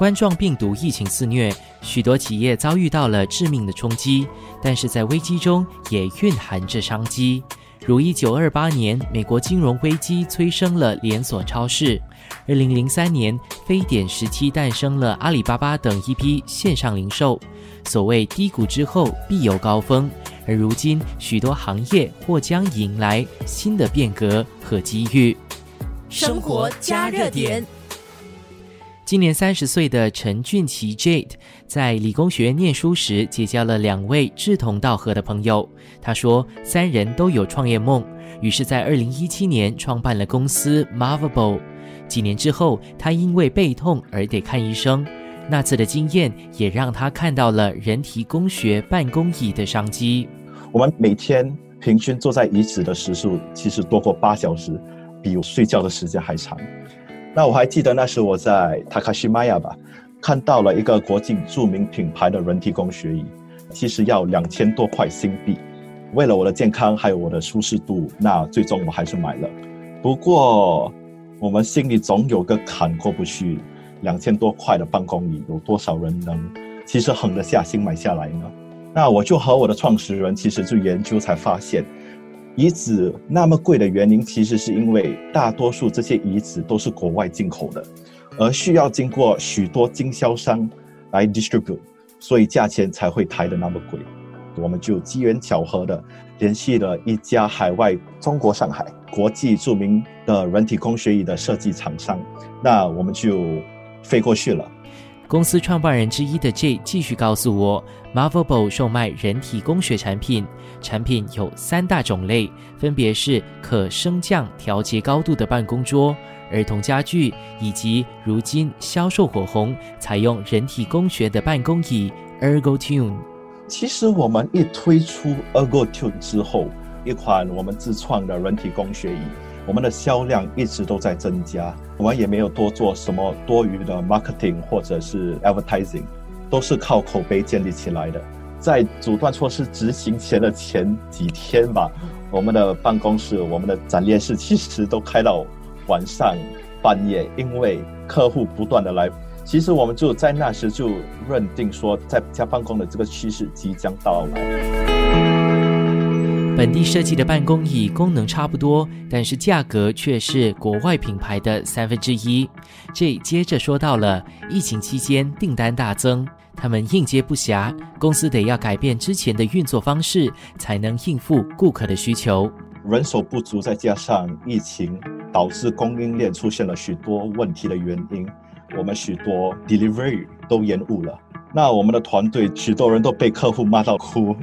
冠状病毒疫情肆虐，许多企业遭遇到了致命的冲击，但是在危机中也蕴含着商机。如一九二八年，美国金融危机催生了连锁超市；二零零三年，非典时期诞生了阿里巴巴等一批线上零售。所谓低谷之后必有高峰，而如今许多行业或将迎来新的变革和机遇。生活加热点。今年三十岁的陈俊奇 Jade 在理工学院念书时，结交了两位志同道合的朋友。他说，三人都有创业梦，于是，在二零一七年创办了公司 Marvable。几年之后，他因为背痛而得看医生。那次的经验也让他看到了人体工学办公椅的商机。我们每天平均坐在椅子的时数，其实多过八小时，比我睡觉的时间还长。那我还记得那时我在 Takashimaya 吧，看到了一个国际著名品牌的人体工学椅，其实要两千多块新币。为了我的健康还有我的舒适度，那最终我还是买了。不过我们心里总有个坎过不去，两千多块的办公椅，有多少人能其实狠得下心买下来呢？那我就和我的创始人其实就研究才发现。椅子那么贵的原因，其实是因为大多数这些椅子都是国外进口的，而需要经过许多经销商来 distribute，所以价钱才会抬得那么贵。我们就机缘巧合的联系了一家海外中国上海国际著名的人体工学椅的设计厂商，那我们就飞过去了。公司创办人之一的 J 继续告诉我，Marvelble 售卖人体工学产品，产品有三大种类，分别是可升降调节高度的办公桌、儿童家具，以及如今销售火红、采用人体工学的办公椅 ErgoTune。其实我们一推出 ErgoTune 之后，一款我们自创的人体工学椅。我们的销量一直都在增加，我们也没有多做什么多余的 marketing 或者是 advertising，都是靠口碑建立起来的。在阻断措施执行前的前几天吧，我们的办公室、我们的展列室其实都开到晚上半夜，因为客户不断的来。其实我们就在那时就认定说，在家办公的这个趋势即将到来。本地设计的办公椅功能差不多，但是价格却是国外品牌的三分之一。这接着说到了疫情期间订单大增，他们应接不暇，公司得要改变之前的运作方式，才能应付顾客的需求。人手不足，再加上疫情导致供应链出现了许多问题的原因，我们许多 delivery 都延误了。那我们的团队许多人都被客户骂到哭，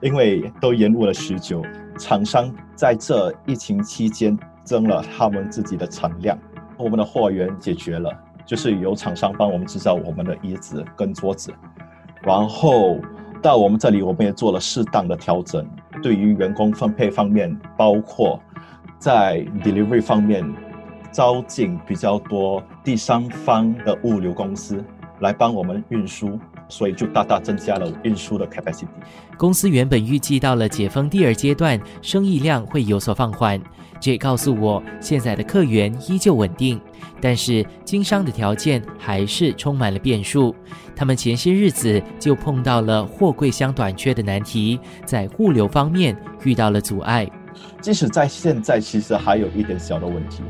因为都延误了许久。厂商在这疫情期间增了他们自己的产量，我们的货源解决了，就是由厂商帮我们制造我们的椅子跟桌子。然后到我们这里，我们也做了适当的调整，对于员工分配方面，包括在 delivery 方面招进比较多第三方的物流公司。来帮我们运输，所以就大大增加了运输的 capacity。公司原本预计到了解封第二阶段，生意量会有所放缓。这告诉我，现在的客源依旧稳定，但是经商的条件还是充满了变数。他们前些日子就碰到了货柜箱短缺的难题，在物流方面遇到了阻碍。即使在现在，其实还有一点小的问题，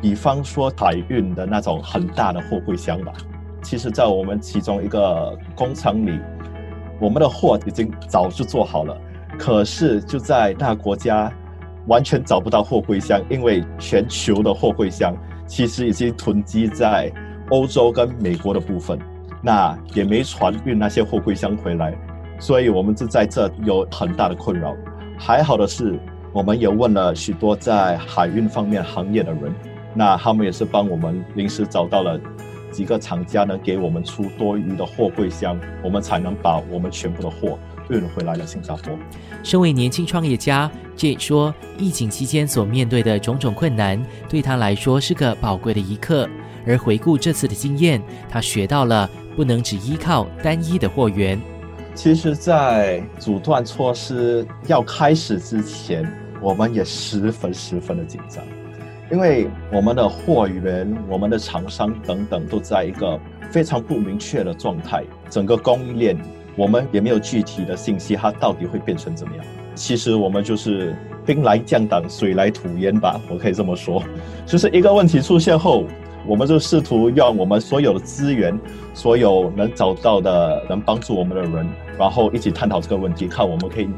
比方说海运的那种很大的货柜箱吧。其实，在我们其中一个工厂里，我们的货已经早就做好了，可是就在那国家完全找不到货柜箱，因为全球的货柜箱其实已经囤积在欧洲跟美国的部分，那也没船运那些货柜箱回来，所以我们就在这有很大的困扰。还好的是，我们也问了许多在海运方面行业的人，那他们也是帮我们临时找到了。几个厂家呢给我们出多余的货柜箱，我们才能把我们全部的货运回来了新加坡。身为年轻创业家，J 说，疫情期间所面对的种种困难，对他来说是个宝贵的一刻。而回顾这次的经验，他学到了不能只依靠单一的货源。其实，在阻断措施要开始之前，我们也十分十分的紧张。因为我们的货源、我们的厂商等等都在一个非常不明确的状态，整个供应链我们也没有具体的信息，它到底会变成怎么样？其实我们就是兵来将挡，水来土掩吧，我可以这么说，就是一个问题出现后。我们就试图用我们所有的资源，所有能找到的能帮助我们的人，然后一起探讨这个问题，看我们可以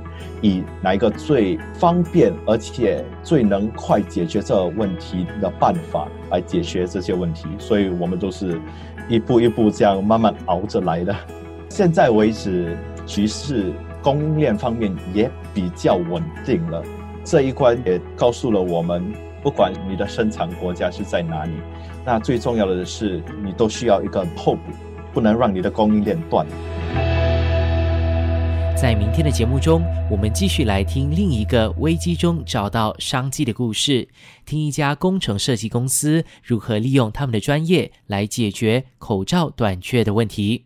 以哪一个最方便而且最能快解决这个问题的办法来解决这些问题。所以，我们都是一步一步这样慢慢熬着来的。现在为止，局势供应链方面也比较稳定了。这一关也告诉了我们，不管你的生产国家是在哪里。那最重要的是，你都需要一个后补，不能让你的供应链断。在明天的节目中，我们继续来听另一个危机中找到商机的故事，听一家工程设计公司如何利用他们的专业来解决口罩短缺的问题。